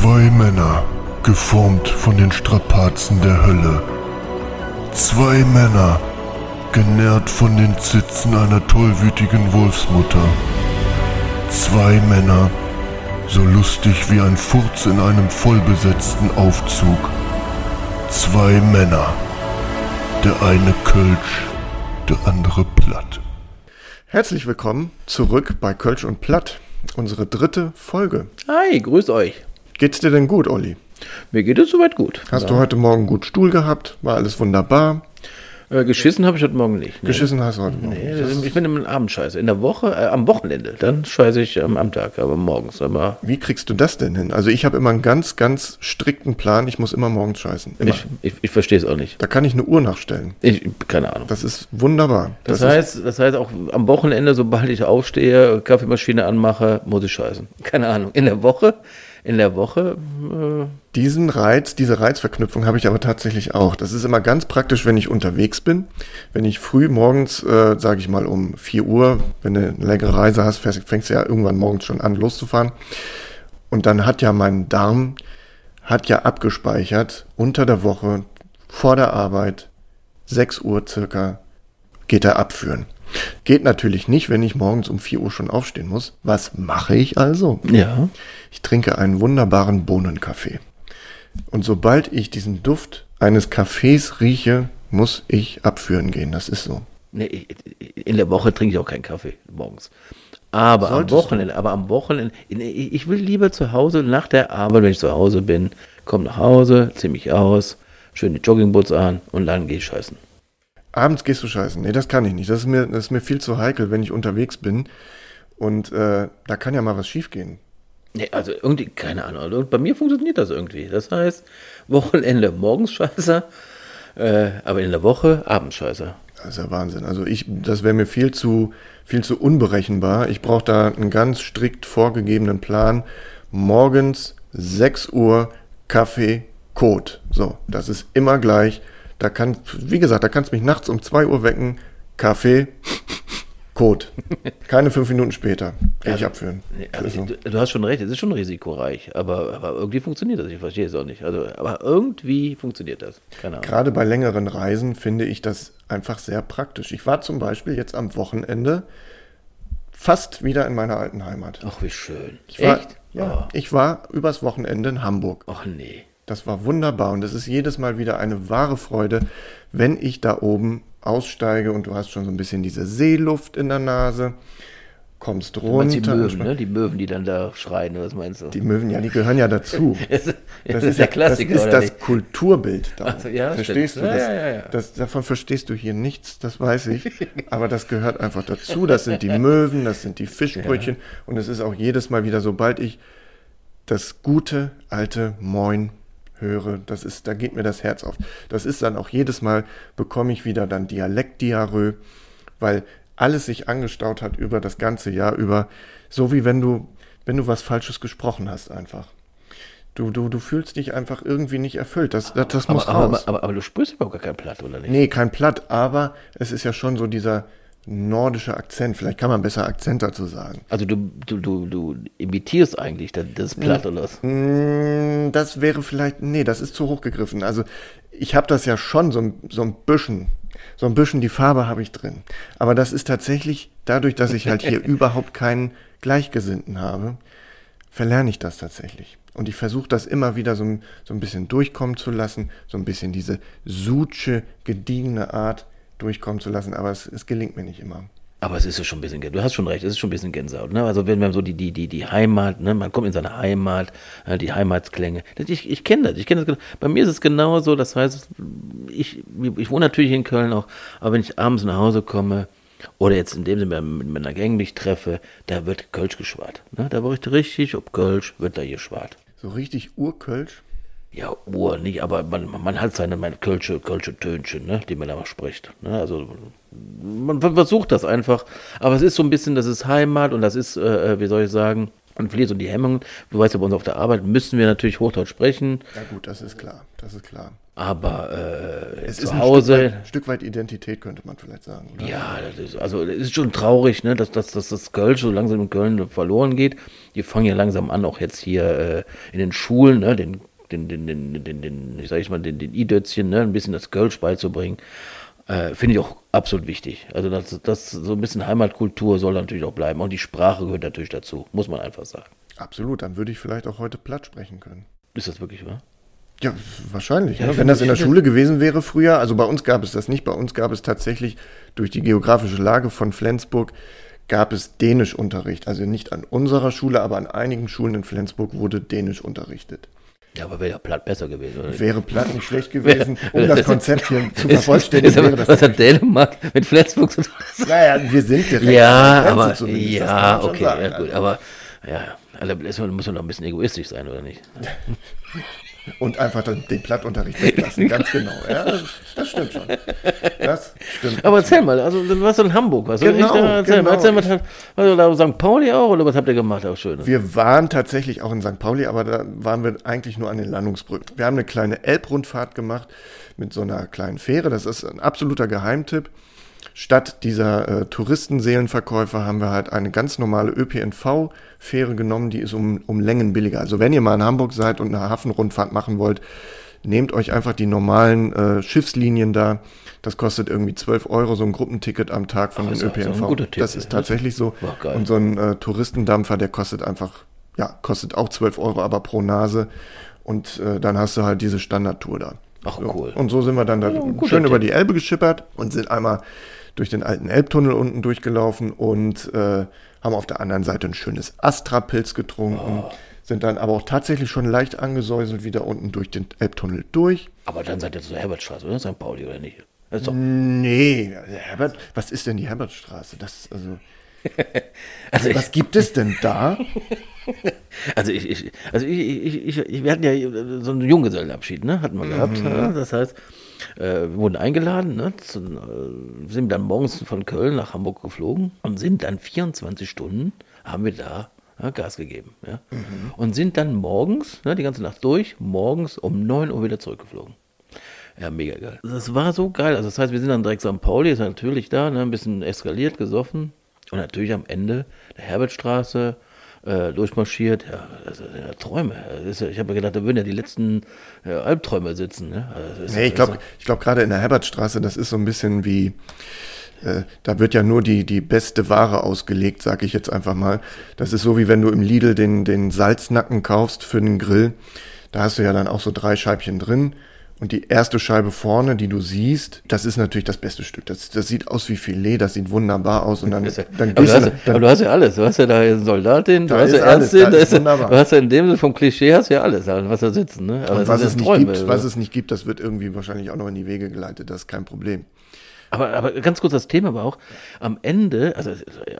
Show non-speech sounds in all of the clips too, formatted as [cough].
Zwei Männer, geformt von den Strapazen der Hölle. Zwei Männer, genährt von den Zitzen einer tollwütigen Wolfsmutter. Zwei Männer, so lustig wie ein Furz in einem vollbesetzten Aufzug. Zwei Männer, der eine Kölsch, der andere Platt. Herzlich willkommen zurück bei Kölsch und Platt, unsere dritte Folge. Hi, grüß euch. Geht's dir denn gut, Olli? Mir geht es soweit gut. Hast du heute Morgen gut Stuhl gehabt? War alles wunderbar? Äh, geschissen habe ich heute Morgen nicht. Nee. Geschissen hast du heute Morgen. Nee, das- ich bin im Abendscheiße. In der Woche, äh, am Wochenende. Dann scheiße ich ähm, am Tag, aber morgens. Aber Wie kriegst du das denn hin? Also ich habe immer einen ganz, ganz strikten Plan. Ich muss immer morgens scheißen. Immer. ich, ich, ich verstehe es auch nicht. Da kann ich eine Uhr nachstellen. Ich, keine Ahnung. Das ist wunderbar. Das, ist, heißt, das heißt auch am Wochenende, sobald ich aufstehe, Kaffeemaschine anmache, muss ich scheißen. Keine Ahnung. In der Woche, in der Woche, äh, Diesen Reiz, diese Reizverknüpfung habe ich aber tatsächlich auch. Das ist immer ganz praktisch, wenn ich unterwegs bin. Wenn ich früh morgens, äh, sage ich mal um 4 Uhr, wenn du eine längere Reise hast, fängst du ja irgendwann morgens schon an loszufahren. Und dann hat ja mein Darm, hat ja abgespeichert, unter der Woche, vor der Arbeit, 6 Uhr circa, geht er abführen. Geht natürlich nicht, wenn ich morgens um 4 Uhr schon aufstehen muss. Was mache ich also? ja. Ich trinke einen wunderbaren Bohnenkaffee. Und sobald ich diesen Duft eines Kaffees rieche, muss ich abführen gehen. Das ist so. Nee, in der Woche trinke ich auch keinen Kaffee morgens. Aber Solltest am Wochenende, aber am Wochenende, ich will lieber zu Hause nach der Arbeit, wenn ich zu Hause bin, komm nach Hause, zieh mich aus, schön die Joggingboots an und dann geh ich scheißen. Abends gehst du scheißen. Nee, das kann ich nicht. Das ist mir, das ist mir viel zu heikel, wenn ich unterwegs bin. Und äh, da kann ja mal was schiefgehen. Nee, also irgendwie, keine Ahnung. Also bei mir funktioniert das irgendwie. Das heißt, Wochenende morgens scheiße, äh, aber in der Woche abends scheiße. Das ist ja Wahnsinn. Also ich, das wäre mir viel zu, viel zu unberechenbar. Ich brauche da einen ganz strikt vorgegebenen Plan. Morgens 6 Uhr Kaffee, Code. So, das ist immer gleich. Da kann, wie gesagt, da kannst du mich nachts um 2 Uhr wecken. Kaffee, Code. Keine fünf Minuten später. Kann ich abführen. Nee, Das aber ist so. du, du hast schon recht, es ist schon risikoreich, aber, aber irgendwie funktioniert das. Ich verstehe es auch nicht. Also, aber irgendwie funktioniert das. Keine Ahnung. Gerade bei längeren Reisen finde ich das einfach sehr praktisch. Ich war zum Beispiel jetzt am Wochenende fast wieder in meiner alten Heimat. Ach, wie schön. Ich war, Echt? Ja, ich war übers Wochenende in Hamburg. Ach nee. Das war wunderbar und es ist jedes Mal wieder eine wahre Freude, wenn ich da oben aussteige und du hast schon so ein bisschen diese Seeluft in der Nase, kommst Du meinst die runter. Möwen, ne? Die Möwen, die dann da schreien, was meinst du? Die Möwen, ja, die gehören ja dazu. [laughs] das, ist- Das ist der Klassiker, Das ist das nicht? Kulturbild da. Ach so, ja, verstehst stimmt. du Ja, das, ja, ja, ja. das? Davon verstehst du hier nichts, das weiß ich. [laughs] Aber das gehört einfach dazu. Das sind die Möwen, das sind die Fischbrötchen. Und es ist auch jedes Mal wieder, sobald ich das gute alte Moin höre, das ist, da geht mir das Herz auf. Das ist dann auch jedes Mal, bekomme ich wieder dann Dialektdiarrhoe, weil alles sich angestaut hat über das ganze Jahr über, so wie wenn du, wenn du was Falsches gesprochen hast einfach. Du, du, du fühlst dich einfach irgendwie nicht erfüllt. Das, das, das muss aber, aber, raus. aber, aber, aber du spürst überhaupt gar kein Platt, oder nicht? Nee, kein Platt, aber es ist ja schon so dieser nordische Akzent. Vielleicht kann man besser Akzent dazu sagen. Also du, du, du, du imitierst eigentlich das, das Platt, oder was? Mm, Das wäre vielleicht, nee, das ist zu hoch gegriffen. Also ich habe das ja schon so, ein- so ein bisschen, so ein bisschen die Farbe habe ich drin. Aber das ist tatsächlich dadurch, dass ich halt hier [laughs] überhaupt keinen Gleichgesinnten habe, verlerne ich das tatsächlich. Und ich versuche das immer wieder so, ein- so ein bisschen durchkommen zu lassen, so ein bisschen diese sutsche, gediegene Art durchkommen zu lassen, aber es, es gelingt mir nicht immer. Aber es ist ja schon ein bisschen, du hast schon recht, es ist schon ein bisschen Gänsehaut. Ne? Also wenn man so die, die, die, die Heimat, ne? man kommt in seine Heimat, äh, die Heimatsklänge. Ich ich kenne das, ich kenne das. genau. Bei mir ist es genauso, das heißt, ich, ich wohne natürlich in Köln auch, aber wenn ich abends nach Hause komme, oder jetzt in dem Sinne mit meiner Gang mich treffe, da wird Kölsch geschwart. Ne? Da wird richtig, ob Kölsch, wird da geschwart. So richtig urkölsch. Ja, Uhr nicht, aber man, man hat seine meine Kölsche, Kölsche Tönchen, ne, die man da spricht. Ne? Also man versucht das einfach. Aber es ist so ein bisschen, das ist Heimat und das ist, äh, wie soll ich sagen, Man verliert so die Hemmungen. Du weißt ja, bei uns auf der Arbeit müssen wir natürlich Hochdeutsch sprechen, Ja gut, das ist klar, das ist klar. aber äh, Es zu ist ein Hause. Stück weit, ein Stück weit Identität, könnte man vielleicht sagen. Oder? Ja, das ist, also es ist schon traurig, ne, dass, dass, dass das Kölsch so langsam in Köln verloren geht. Die fangen ja langsam an, auch jetzt hier äh, in den Schulen, ne, den, den, den, den, den, den ich sag ich mal, den, den I-Dötzchen, ne, ein bisschen das Kölsch beizubringen. Äh, Finde ich auch absolut wichtig. Also das, das so ein bisschen Heimatkultur soll natürlich auch bleiben. Und die Sprache gehört natürlich dazu, muss man einfach sagen. Absolut, dann würde ich vielleicht auch heute platt sprechen können. Ist das wirklich wahr? Ja, wahrscheinlich. Ja, ne? Wenn das in der Schule gewesen wäre früher, also bei uns gab es das nicht, bei uns gab es tatsächlich durch die geografische Lage von Flensburg gab es Dänischunterricht. Also nicht an unserer Schule, aber an einigen Schulen in Flensburg wurde Dänisch unterrichtet. Ja, aber wäre ja platt besser gewesen, oder? Wäre platt nicht schlecht [laughs] gewesen, um das Konzept hier zu vervollständigen. Ist das was hat Dänemark mit Flensburg zu tun? naja, wir sind direkt Ja, aber ja, okay, sagen. ja, gut, Also, aber ja, es muss man doch ein bisschen egoistisch sein, oder nicht? [laughs] Und einfach den, den Plattunterricht weglassen, ganz [laughs] genau. Ja, das, das stimmt schon. Das stimmt. Aber erzähl mal, also du warst in Hamburg, was Genau, ich da erzählen? genau. Erzähl mal, was, da St. Pauli auch oder was habt ihr gemacht auch schön? Wir waren tatsächlich auch in St. Pauli, aber da waren wir eigentlich nur an den Landungsbrücken. Wir haben eine kleine Elbrundfahrt gemacht mit so einer kleinen Fähre. Das ist ein absoluter Geheimtipp. Statt dieser äh, Touristenseelenverkäufer haben wir halt eine ganz normale ÖPNV-Fähre genommen, die ist um, um Längen billiger. Also wenn ihr mal in Hamburg seid und eine Hafenrundfahrt machen wollt, nehmt euch einfach die normalen äh, Schiffslinien da. Das kostet irgendwie 12 Euro, so ein Gruppenticket am Tag von Ach, den ÖPNV. Tipp, das ist tatsächlich so. Und so ein äh, Touristendampfer, der kostet einfach, ja, kostet auch 12 Euro, aber pro Nase. Und äh, dann hast du halt diese Standardtour da. Ach, So. cool. Und so sind wir dann da Ja, schön über die Elbe geschippert und sind einmal durch den alten Elbtunnel unten durchgelaufen und äh, haben auf der anderen Seite ein schönes Astra-Pilz getrunken. Oh. Sind dann aber auch tatsächlich schon leicht angesäuselt wieder unten durch den Elbtunnel durch. Aber dann seid ihr zur Herbertstraße, oder? St. Pauli, oder nicht? Doch, Nee, Herbert, was ist denn die Herbertstraße? Das, also, [laughs] also, ich, was gibt es denn da? [laughs] also, ich, ich, also ich, ich, ich, ich, wir hatten ja so einen Junggesellenabschied, ne? Hatten wir gehabt. Ja? Das heißt, äh, wir wurden eingeladen, ne? Zu, äh, sind dann morgens von Köln nach Hamburg geflogen und sind dann 24 Stunden, haben wir da ja, Gas gegeben. Ja? Und sind dann morgens, ne, die ganze Nacht durch, morgens um 9 Uhr wieder zurückgeflogen. Ja, mega geil. Das war so geil. Also das heißt, wir sind dann direkt St. Pauli, ist natürlich da, ne, ein bisschen eskaliert, gesoffen. Und natürlich am Ende der Herbertstraße äh, durchmarschiert. Ja, also, ja, Träume. Das ist ich habe mir gedacht, da würden ja die letzten äh, Albträume sitzen. Ne? Also, das ist- Nee, ich das glaube, ich glaub, gerade in der Herbertstraße, das ist so ein bisschen wie, äh, da wird ja nur die, die beste Ware ausgelegt, sag ich jetzt einfach mal. Das ist so, wie wenn du im Lidl den, den Salznacken kaufst für den Grill. Da hast du ja dann auch so drei Scheibchen drin. Und die erste Scheibe vorne, die du siehst, das ist natürlich das beste Stück. Das, das sieht aus wie Filet, das sieht wunderbar aus. Und dann, [laughs] dann aber, du hast, du, aber dann, du hast ja alles. Du hast ja da eine Soldatin, du hast ja ist alles, Ärztin, da ist wunderbar. du hast ja in dem Sinne vom Klischee hast ja alles, was da sitzen. Ne? Aber und was es, nicht Träume, gibt, oder? was es nicht gibt, das wird irgendwie wahrscheinlich auch noch in die Wege geleitet. Das ist kein Problem. Aber, aber ganz kurz, das Thema war auch am Ende, also,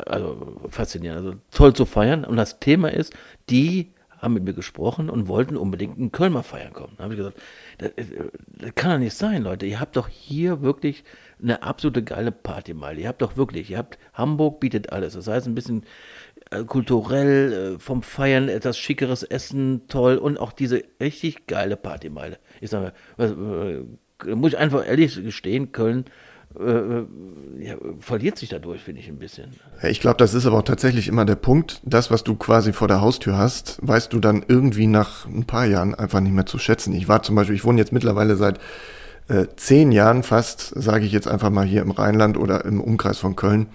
also faszinierend, also toll zu feiern. Und das Thema ist, die haben mit mir gesprochen und wollten unbedingt in Köln mal feiern kommen. Da habe ich gesagt, das, äh, das kann doch nicht sein, Leute. Ihr habt doch hier wirklich eine absolute geile Partymeile. Ihr habt doch wirklich, ihr habt, Hamburg bietet alles. Das heißt, ein bisschen äh, kulturell, äh, vom Feiern etwas schickeres Essen, toll und auch diese richtig geile Partymeile. Ich sage, was, muss ich einfach ehrlich gestehen, Köln äh, ja, verliert sich dadurch, finde ich ein bisschen. Ich glaube, das ist aber auch tatsächlich immer der Punkt. Das, was du quasi vor der Haustür hast, weißt du dann irgendwie nach ein paar Jahren einfach nicht mehr zu schätzen. Ich war zum Beispiel, ich wohne jetzt mittlerweile seit äh, zehn Jahren fast, sage ich jetzt einfach mal hier im Rheinland oder im Umkreis von Köln.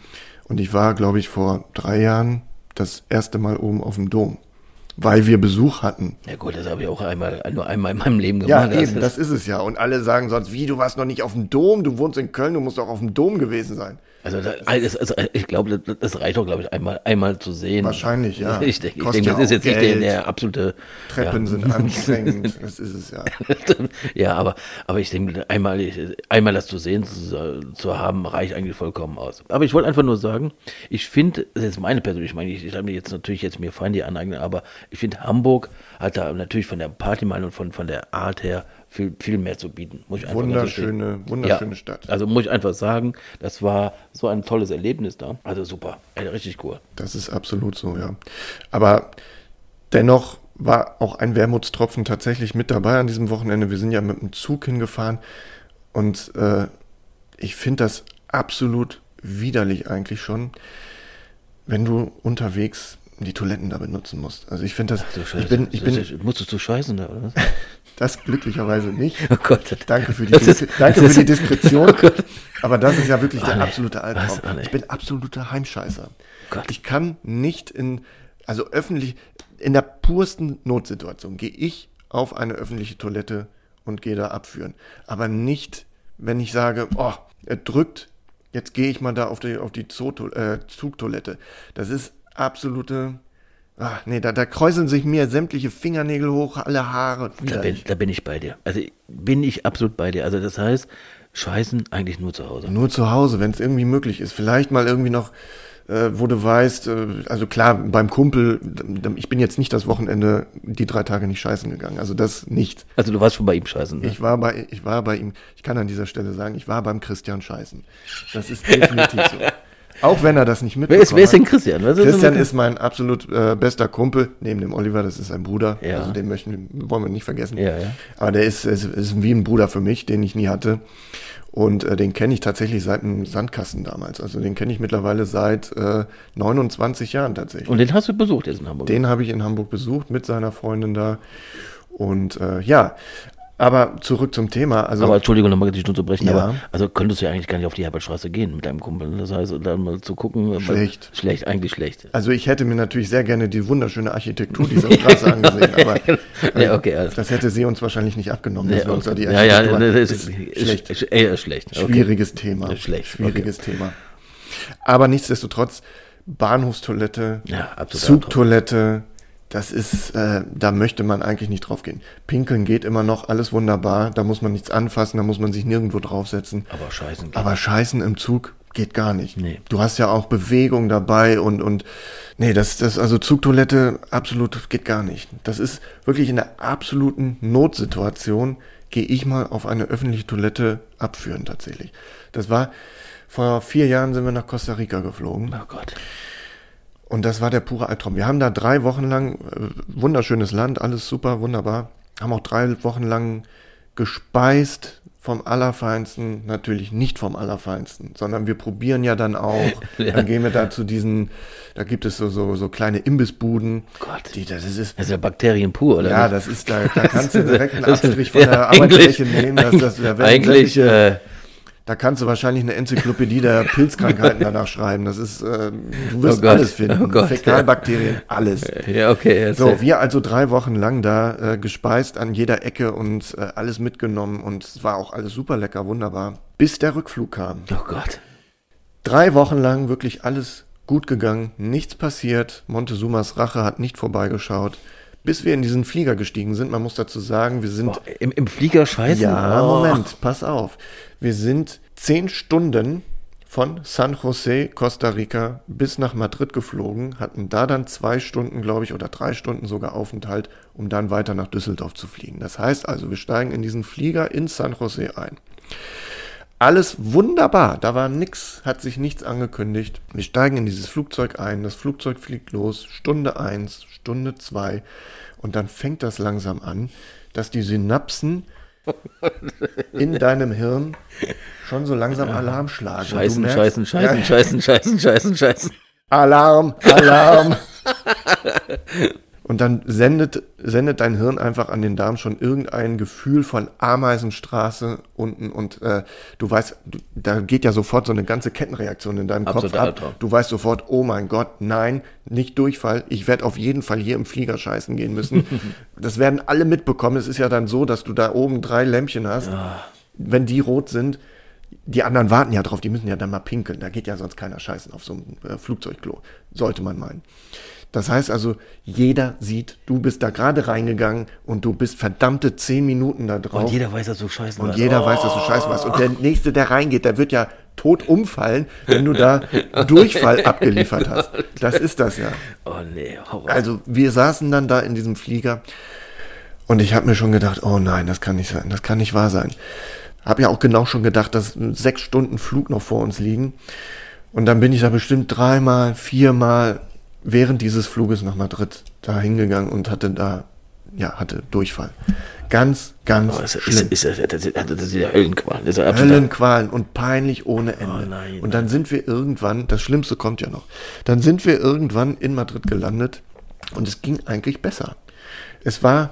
Und ich war, glaube ich, vor drei Jahren das erste Mal oben auf dem Dom, weil wir Besuch hatten. Ja gut, das habe ich auch einmal, nur einmal in meinem Leben Ja, gemacht. eben, das ist es ja. Und alle sagen sonst, wie, du warst noch nicht auf dem Dom, du wohnst in Köln, du musst doch auf dem Dom gewesen sein. Also, da, also, also ich glaube, das, das reicht doch, glaube ich, einmal, einmal zu sehen. Wahrscheinlich, ja. Ich denke, ich denke das ja ist jetzt auch nicht der, Geld. der absolute. Treppen ja. sind anstrengend, [laughs] das ist es ja. [laughs] ja, aber, aber ich denke, einmal, einmal das zu sehen zu, zu haben, reicht eigentlich vollkommen aus. Aber ich wollte einfach nur sagen, ich finde, das ist meine persönliche Meinung, ich, ich habe mir jetzt natürlich jetzt mir Feinde aneignen, aber ich finde Hamburg hat da natürlich von der Partymeile und von, von der Art her viel, viel mehr zu bieten. Muss ich einfach mal so. Wunderschöne, wunderschöne Ja. Stadt. Also muss ich einfach sagen, das war so ein tolles Erlebnis da. Also super, Ey, richtig cool. Das ist absolut so, ja. Aber dennoch war auch ein Wermutstropfen tatsächlich mit dabei an diesem Wochenende. Wir sind ja mit dem Zug hingefahren und äh, ich finde das absolut widerlich eigentlich schon, wenn du unterwegs die Toiletten da benutzen musst. Also ich finde das, Du ich bin, ich bin Musstest du scheißen da, oder was? [laughs] das glücklicherweise nicht. Oh Gott. Danke für die, ist- danke für die ist- Diskretion. [laughs] Oh. Aber das ist ja wirklich Oh, der nee. absolute Albtraum. Oh, nee. Ich bin absoluter Heimscheißer. Gott. Ich kann nicht in, also öffentlich, in der pursten Notsituation gehe ich auf eine öffentliche Toilette und gehe da abführen. Aber nicht, wenn ich sage, oh, er drückt, jetzt gehe ich mal da auf die, auf die Zooto äh, Zugtoilette. Das ist absolute, ah, nee, da, da kräuseln sich mir sämtliche Fingernägel hoch, alle Haare. Da bin, da bin ich bei dir. Also bin ich absolut bei dir. Also das heißt, scheißen eigentlich nur zu Hause. Nur zu Hause, wenn es irgendwie möglich ist. Vielleicht mal irgendwie noch, äh, wo du weißt, äh, also klar, beim Kumpel, ich bin jetzt nicht das Wochenende die drei Tage nicht scheißen gegangen. Also das nicht. Also du warst schon bei ihm scheißen. Ne? Ich war bei, ich war bei ihm, ich kann an dieser Stelle sagen, ich war beim Christian scheißen. Das ist definitiv so. [laughs] Auch wenn er das nicht wer, mitbekommen ist, wer ist denn. Christian? Ist Christian denn- ist mein absolut äh, bester Kumpel, neben dem Oliver, das ist ein Bruder. Ja. Also den möchten, wollen wir nicht vergessen. Ja, ja. Aber der ist, ist, ist wie ein Bruder für mich, den ich nie hatte. Und äh, den kenne ich tatsächlich seit dem Sandkasten damals. Also den kenne ich mittlerweile seit äh, 29 Jahren tatsächlich. Und den hast du besucht jetzt in Hamburg. Den habe ich in Hamburg besucht mit seiner Freundin da. Und äh, ja, aber zurück zum Thema. Also aber Entschuldigung, nochmal dich nur zu brechen, Ja. aber also könntest du ja eigentlich gar nicht auf die Herbertstraße gehen mit deinem Kumpel. ne? Das heißt, dann mal zu gucken. mal- Schlecht. Schlecht, eigentlich schlecht. Also ich hätte mir natürlich sehr gerne die wunderschöne Architektur dieser Straße angesehen, aber [laughs] Ja, okay, also. das hätte sie uns wahrscheinlich nicht abgenommen. dass Ja, wir uns da okay. die ja, ja, das ist, schlecht. Ist, eher schlecht. Okay. Schwieriges Thema. Schlecht, Schwieriges Thema. Aber nichtsdestotrotz, Bahnhofstoilette, Ja. Zugtoilette, das ist, äh, da möchte man eigentlich nicht drauf gehen. Pinkeln geht immer noch, alles wunderbar, da muss man nichts anfassen, da muss man sich nirgendwo draufsetzen. Aber scheißen geht. Aber Scheißen im Zug geht gar nicht. Nee. Du hast ja auch Bewegung dabei und, und nee, das, das, also Zugtoilette absolut geht gar nicht. Das ist wirklich in der absoluten Notsituation, gehe ich mal auf eine öffentliche Toilette abführen tatsächlich. Das war, vor vier Jahren sind wir nach Costa Rica geflogen. oh Gott. Und das war der pure Albtraum. Wir haben da drei Wochen lang, äh, wunderschönes Land, alles super, wunderbar. Haben auch drei Wochen lang gespeist vom Allerfeinsten, natürlich nicht vom Allerfeinsten, sondern wir probieren ja dann auch, [laughs] dann gehen wir da zu diesen, da gibt es so, so, so kleine Imbissbuden. Gott. Die, das ist, Das ist ja Bakterien pur, oder? ja, nicht? das ist, da, da kannst du direkt einen [laughs] Abstrich von [laughs] ja, der Arbeitsfläche nehmen. Das, das, da Eigentlich, äh, da kannst du wahrscheinlich eine Enzyklopädie der [laughs] Pilzkrankheiten danach schreiben. Das ist, äh, du wirst Oh alles finden. Oh Gott, Fäkalbakterien, alles. ja, okay. So, wir also drei Wochen lang da äh, gespeist an jeder Ecke und äh, alles mitgenommen und es war auch alles super lecker, wunderbar. Bis der Rückflug kam. oh Gott. Drei Wochen lang wirklich alles gut gegangen, nichts passiert. Montezumas Rache hat nicht vorbeigeschaut. Bis wir in diesen Flieger gestiegen sind, man muss dazu sagen, wir sind Boah, im, Im Flieger scheißen? ja, Oh. Moment, pass auf. Wir sind zehn Stunden von San Jose, Costa Rica, bis nach Madrid geflogen, hatten da dann zwei Stunden, glaube ich, oder drei Stunden sogar Aufenthalt, um dann weiter nach Düsseldorf zu fliegen. Das heißt also, wir steigen in diesen Flieger in San Jose ein. Alles wunderbar, da war nix, hat sich nichts angekündigt. Wir steigen in dieses Flugzeug ein, das Flugzeug fliegt los, Stunde eins, Stunde zwei und dann fängt das langsam an, dass die Synapsen [laughs] in deinem Hirn schon so langsam Alarm schlagen. Scheißen, merkst- scheißen, scheißen, Ja, scheißen, scheißen, scheißen, scheißen. Alarm, Alarm. [laughs] Und dann sendet, sendet dein Hirn einfach an den Darm schon irgendein Gefühl von Ameisenstraße unten und äh, du weißt, du, da geht ja sofort so eine ganze Kettenreaktion in deinem Absoluter Kopf ab. Albtraum. Du weißt sofort, oh mein Gott, nein, nicht Durchfall. Ich werde auf jeden Fall hier im Flieger scheißen gehen müssen. [laughs] das werden alle mitbekommen. Es ist ja dann so, dass du da oben drei Lämpchen hast. Wenn die rot sind, die anderen warten ja drauf, die müssen ja dann mal pinkeln. Da geht ja sonst keiner scheißen auf so einem äh, Flugzeugklo. Sollte man meinen. Das heißt also, jeder sieht, du bist da gerade reingegangen und du bist verdammte zehn Minuten da drauf. Und jeder weiß, dass du scheißen Und warst. jeder oh. weiß, dass du scheiße warst. Und der Nächste, der reingeht, der wird ja tot umfallen, wenn du da [laughs] Durchfall abgeliefert hast. Das ist das ja. Oh nee, Horror. Also wir saßen dann da in diesem Flieger Und ich habe mir schon gedacht, oh nein, das kann nicht sein, das kann nicht wahr sein. Habe ja auch genau schon gedacht, dass sechs Stunden Flug noch vor uns liegen. Und dann bin ich da bestimmt dreimal, viermal während dieses Fluges nach Madrid da hingegangen und hatte da, ja, hatte Durchfall. Ganz, ganz Oh, ist, schlimm. ist, ist, das, ist, das ist ja Höllenqual. Das ist ja absolut- Höllenqualen und peinlich ohne Ende. Oh nein. und dann sind wir irgendwann, das Schlimmste kommt ja noch, dann sind wir irgendwann in Madrid gelandet und es ging eigentlich besser. Es war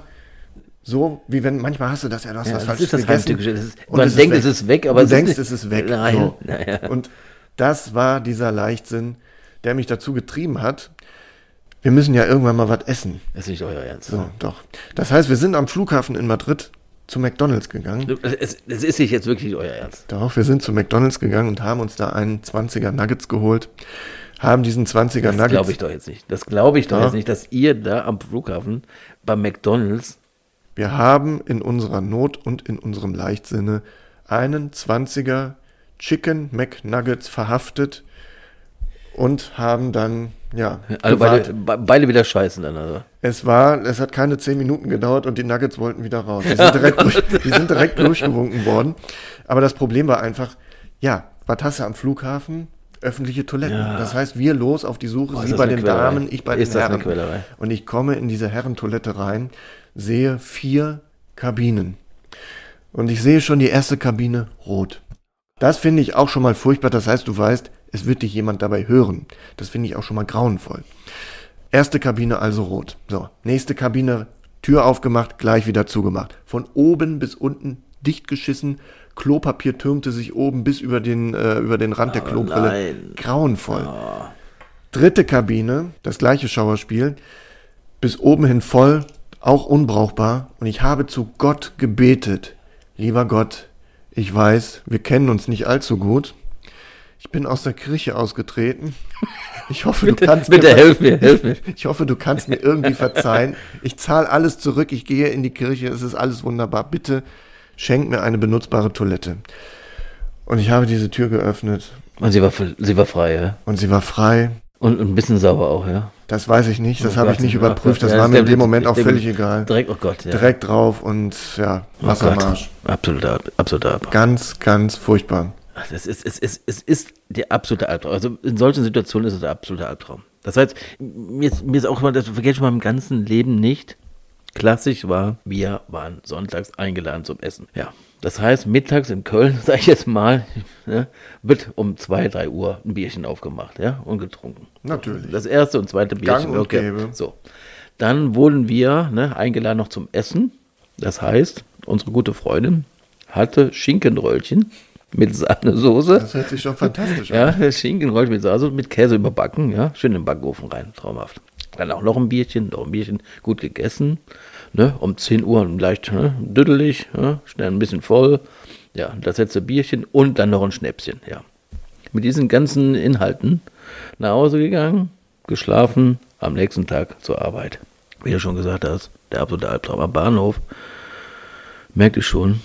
so, wie wenn, manchmal hast du das ja, du hast Ja, was ist das gegessen. Ist- und man denkt, es ist weg, aber du es ist denkst, es ist weg. Nein, So. [laughs] naja. Und das war dieser Leichtsinn, der mich dazu getrieben hat, wir müssen ja irgendwann mal was essen. Das ist nicht euer Ernst. So, doch. Das heißt, wir sind am Flughafen in Madrid zu McDonalds gegangen. Es, es ist nicht jetzt wirklich euer Ernst. Doch, wir sind zu McDonalds gegangen und haben uns da einen 20er Nuggets geholt. Haben diesen 20er Das Nuggets. glaube ich doch jetzt nicht. Das glaube ich doch Ja. jetzt nicht, dass ihr da am Flughafen bei McDonalds Wir haben in unserer Not und in unserem Leichtsinne einen 20er Chicken McNuggets verhaftet und haben dann, ja, also beide, beide wieder scheißen dann. Also. Es war, es hat keine zehn Minuten gedauert und die Nuggets wollten wieder raus. Die sind direkt, durch, die sind direkt durchgewunken worden. Aber das Problem war einfach, ja, was hast du am Flughafen? Öffentliche Toiletten. Ja. Das heißt, wir los auf die Suche, ist sie bei den Quälerei. Damen, ich bei Ist den Herren. Und ich komme in diese Herrentoilette rein, sehe vier Kabinen. Und ich sehe schon die erste Kabine rot. Das finde ich auch schon mal furchtbar. Das heißt, du weißt, es wird dich jemand dabei hören. Das finde ich auch schon mal grauenvoll. Erste Kabine also rot. So, nächste Kabine, Tür aufgemacht, gleich wieder zugemacht. Von oben bis unten dicht geschissen. Klopapier türmte sich oben bis über den, äh, über den Rand der Klobrille. nein. Grauenvoll. Dritte Kabine, das gleiche Schauerspiel. Bis oben hin voll, auch unbrauchbar. Und ich habe zu Gott gebetet. Lieber Gott, ich weiß, wir kennen uns nicht allzu gut. Ich bin aus der Kirche ausgetreten. Ich hoffe, du kannst Bitte mir helf mir, helf mir. ich hoffe, du kannst mir irgendwie verzeihen. Ich zahle alles zurück, ich gehe in die Kirche, es ist alles wunderbar. Bitte schenk mir eine benutzbare Toilette. Und ich habe diese Tür geöffnet Und sie war, sie war frei, ja. und sie war frei. Und ein bisschen sauber auch, ja. Das weiß ich nicht, das Oh habe ich nicht ja, überprüft, das ja, war mir in dem Moment auch völlig egal. Direkt, oh Gott, ja. Direkt drauf und ja, oh Wassermarsch. Gott. Absoluter, absoluter. Ganz, ganz furchtbar. Das ist, es, ist, es ist der absolute Albtraum. Also in solchen Situationen ist es der absolute Albtraum. Das heißt, mir ist, mir ist auch mal, das vergesse ich im ganzen Leben nicht. Klassisch war, wir waren sonntags eingeladen zum Essen. Ja. Das heißt, mittags in Köln, [laughs] sag ich jetzt mal, ne, wird um zwei, drei Uhr ein Bierchen aufgemacht, ja, und getrunken. Natürlich. Das erste und zweite Bierchen. Gang und gäbe. So. Dann wurden wir ne, eingeladen noch zum Essen. Das heißt, unsere gute Freundin hatte Schinkenröllchen mit Sahnesoße. Das hört sich schon fantastisch an. Ja, Schinkenröllchen mit Sahnesoße, mit Käse überbacken, ja, schön in den Backofen rein, traumhaft. Dann auch noch ein Bierchen, noch ein Bierchen, gut gegessen. Ne, um 10 Uhr leicht ne, düdelig, ja, schnell ein bisschen voll. Ja, das letzte Bierchen und dann noch ein Schnäpschen, ja. Mit diesen ganzen Inhalten nach Hause gegangen, geschlafen, am nächsten Tag zur Arbeit. Wie du schon gesagt hast, der absolute Albtraum am Bahnhof. Merkte ich schon,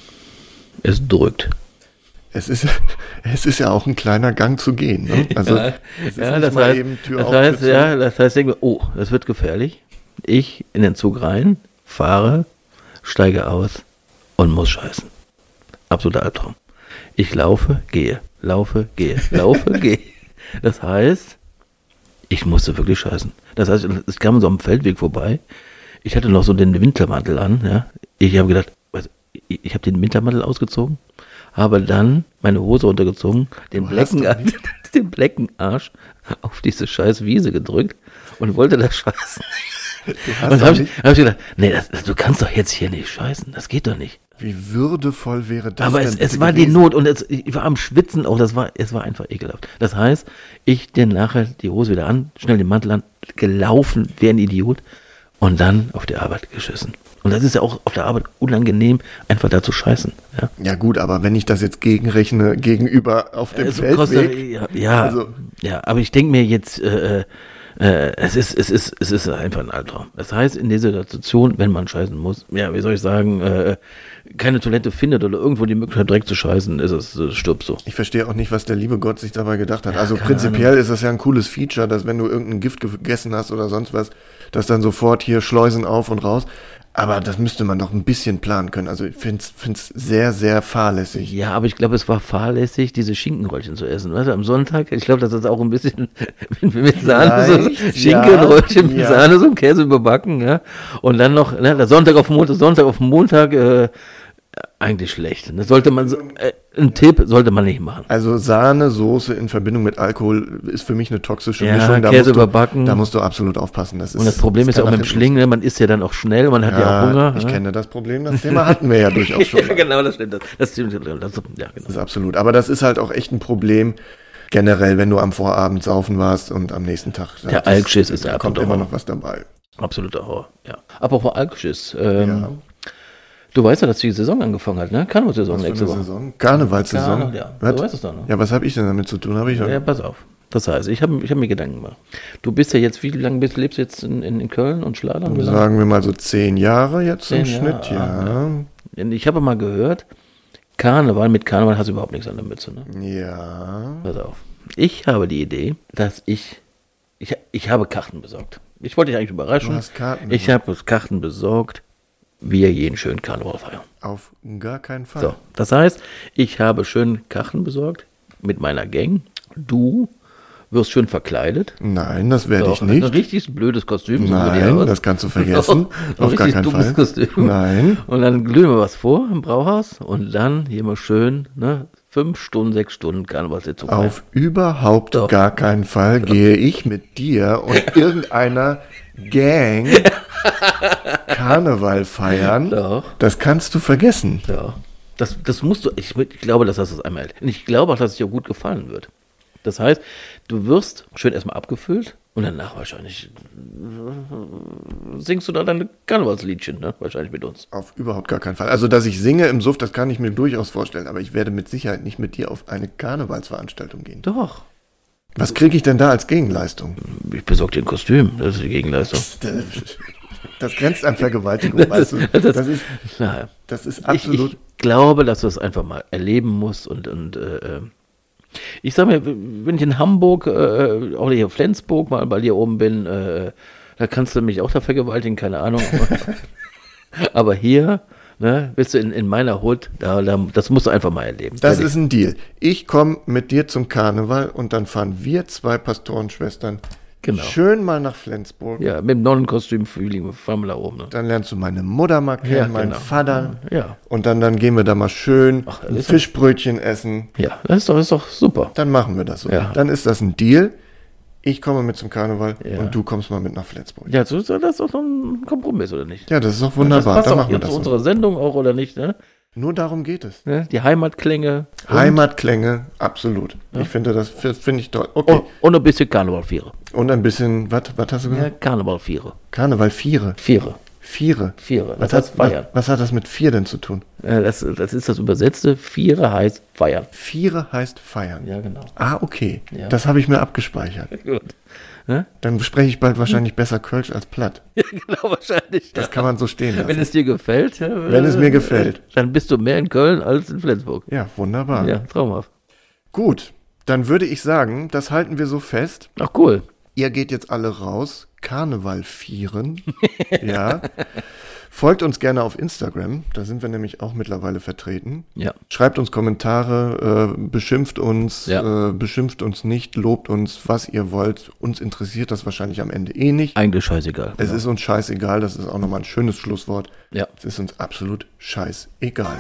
es drückt. Es ist, [laughs] es ist ja auch ein kleiner Gang zu gehen. Ne? [laughs] Also, ja, es ist ja, das heißt, das heißt, ja, das heißt, oh, das wird gefährlich. Ich in den Zug rein, fahre, steige aus und muss scheißen. Absoluter Albtraum. Ich laufe, gehe, laufe, gehe, [laughs] laufe, gehe. Das heißt, ich musste wirklich scheißen. Das heißt, es kam so am Feldweg vorbei. Ich hatte noch so den Wintermantel an. Ja. Ich habe gedacht, ich, ich habe den Wintermantel ausgezogen, habe dann meine Hose runtergezogen, den Blecken, [laughs] den Bleckenarsch auf diese scheiß Wiese gedrückt und wollte da scheißen. Du Und hast dann habe ich, nicht, hab ich gedacht, nee, das, das, du kannst doch jetzt hier nicht scheißen, das geht doch nicht. wie würdevoll wäre das Aber es, es war die? Not und es, ich war am Schwitzen auch, das war, es war einfach ekelhaft. Das heißt, ich den nachher die Hose wieder an, schnell den Mantel an, gelaufen wie ein Idiot und dann auf der Arbeit geschissen. Und das ist ja auch auf der Arbeit unangenehm, einfach da zu scheißen. Ja. Ja gut, aber wenn ich das jetzt gegenrechne, gegenüber auf dem Also Feldweg, kostet- ja, ja, Also- ja, aber ich denke mir jetzt, äh, äh, es ist, es ist, es ist einfach ein Albtraum. Das heißt, in dieser Situation, wenn man scheißen muss, ja, wie soll ich sagen, äh, keine Toilette findet oder irgendwo die Möglichkeit direkt zu scheißen, ist es, äh, stirbt so. ich verstehe auch nicht, was der liebe Gott sich dabei gedacht hat. also keine prinzipiell ist das ja ein cooles Feature, dass wenn du irgendein Gift gegessen hast oder sonst was, dass dann sofort hier Schleusen auf und raus. Aber das müsste man doch ein bisschen planen können. Also ich finde es sehr, sehr fahrlässig. Ja, aber ich glaube, es war fahrlässig, diese Schinkenröllchen zu essen. Weißt du, am Sonntag, ich glaube, das ist auch ein bisschen [laughs] mit, Sahne, so Schinkenröllchen ja, mit. Sahne, so ein Käse überbacken, ja. Und dann noch, ne, Sonntag auf Montag, Sonntag auf Montag, äh, eigentlich schlecht. Das sollte man, so- äh, ein Tipp sollte man nicht machen. Also Sahne, Soße in Verbindung mit Alkohol ist für mich eine toxische Ja, Mischung. Da Käse musst du, überbacken. Da musst du absolut aufpassen. Das ist, Und das Problem ist ja auch mit dem Schlingen, ne, man isst ja dann auch schnell, man hat ja, Ja, auch Hunger. ich ne? kenne das Problem. Das [laughs] Thema hatten wir ja durchaus schon. Ja, genau, das stimmt. Das, das stimmt. Das, ja, genau. Das ist absolut. Aber das ist halt auch echt ein Problem. Generell, wenn du am Vorabend saufen warst und am nächsten Tag. Der das- Alkschiss ist da kommt absolute immer noch was dabei. Absoluter Horror, ja. Apropos Alkschiss, ähm, Ja. Du weißt ja, dass die Saison angefangen hat, ne? Für nächste Woche. Saison? Karnevalssaison. Karneval, ja. Was? Du weißt es doch noch. Ja, was habe ich denn damit zu tun? Habe ich Ja, pass auf. Das heißt, ich habe ich hab mir Gedanken gemacht. Du bist ja jetzt, wie lange bist, lebst du jetzt in, in, in Köln und Schladern? Lange? Sagen wir mal so zehn Jahre jetzt im Zehn Jahre, Schnitt, ja. Denn Ich habe mal gehört, Karneval, mit Karneval hast du überhaupt nichts an der Mütze, ne? Ja. Pass auf. Ich habe die Idee, dass ich, ich, ich habe Karten besorgt. Ich wollte dich eigentlich überraschen. Du hast Karten ich habe Karten besorgt. Wir jeden schönen Karneval feiern. Auf gar keinen Fall. So, das heißt, ich habe schön Karten besorgt mit meiner Gang. Du wirst schön verkleidet. Nein, das werde So, ich nicht. Ein richtig blödes Kostüm. so Nein, wie aus. das kannst du [laughs] vergessen. So, Auf gar keinen dummes Fall. Kostüm. Nein. Und dann glühen wir was vor im Brauhaus und dann hier mal schön, ne, fünf Stunden, sechs Stunden Karnevalssitzung. Auf überhaupt Doch. gar keinen Fall gehe ich mit dir und [laughs] irgendeiner Gang [laughs] Karneval feiern. Doch. Das kannst du vergessen. Ja. Das, das musst du, ich, ich glaube, dass das einmal. Und ich glaube auch, dass es dir gut gefallen wird. Das heißt, du wirst schön erstmal abgefüllt und danach wahrscheinlich äh, singst du da deine Karnevalsliedchen, ne? Wahrscheinlich mit uns. Auf überhaupt gar keinen Fall. Also, dass ich singe im Suff, das kann ich mir durchaus vorstellen, aber ich werde mit Sicherheit nicht mit dir auf eine Karnevalsveranstaltung gehen. Doch. Was kriege ich denn da als Gegenleistung? Ich besorge dir ein Kostüm, das ist die Gegenleistung. [laughs] Das grenzt an Vergewaltigung, weißt du? Das ist, Naja. das ist Ich, absolut. ich glaube, dass du es einfach mal erleben musst und, und äh, äh, ich sag mir, wenn ich in Hamburg äh, oder hier Flensburg mal bei dir oben bin, äh, da kannst du mich auch da vergewaltigen, keine Ahnung. [laughs] Aber hier, ne, bist du in, in meiner Hut, da, da, das musst du einfach mal erleben. Das Ehrlich. ist ein Deal. Ich komme mit dir zum Karneval und dann fahren wir zwei Pastorenschwestern Genau. schön mal nach Flensburg. ja, mit dem Nonnenkostüm fahren wir da oben. Ne? Dann lernst du meine Mutter mal kennen, Ja, meinen genau. Vater. Ja. Und dann, dann gehen wir da mal schön Ach, das ein Fischbrötchen essen. Ja, das ist doch, das ist doch super. Dann machen wir das so. Ja. Dann ist das ein Deal. Ich komme mit zum Karneval Ja. und du kommst mal mit nach Flensburg. Ja, das ist doch ein Kompromiss, oder nicht? Ja, das ist doch das wunderbar. passt Dann auch machen wir das zu so. unserer Sendung auch, oder nicht? Ne? Nur darum geht es. Ne? Die Heimatklänge. Heimatklänge, absolut. Ich finde das finde ich toll. Okay. Und, und ein bisschen Karnevalviere. Und ein bisschen, was was hast du Ja, gesagt? Karnevalviere. Karneval Viere. Viere. Viere. Viere. Was Das hat, feiern. was, was hat das mit vier denn zu tun? Äh, Das, das ist das Übersetzte. Viere heißt feiern. Viere heißt feiern. Ja, genau. Ah, okay. Ja. Das habe ich mir abgespeichert. [laughs] Gut. Ne? Dann spreche ich bald wahrscheinlich besser Kölsch als Platt. [laughs] Ja, genau, wahrscheinlich. Das kann man so stehen Wenn lassen. es dir gefällt. Ja, Wenn es mir gefällt. Dann bist du mehr in Köln als in Flensburg. Ja, wunderbar. Ja, traumhaft. Gut, dann würde ich sagen, das halten wir so fest. Ach, cool. Ihr geht jetzt alle raus, Karneval vieren. [laughs] ja. Folgt uns gerne auf Instagram, da sind wir nämlich auch mittlerweile vertreten. Ja. Schreibt uns Kommentare, äh, beschimpft uns, Ja. äh, beschimpft uns nicht, lobt uns, was ihr wollt. Uns interessiert das wahrscheinlich am Ende eh nicht. Eigentlich scheißegal. Es ist uns scheißegal, das ist auch nochmal ein schönes Schlusswort. Ja. Es ist uns absolut scheißegal.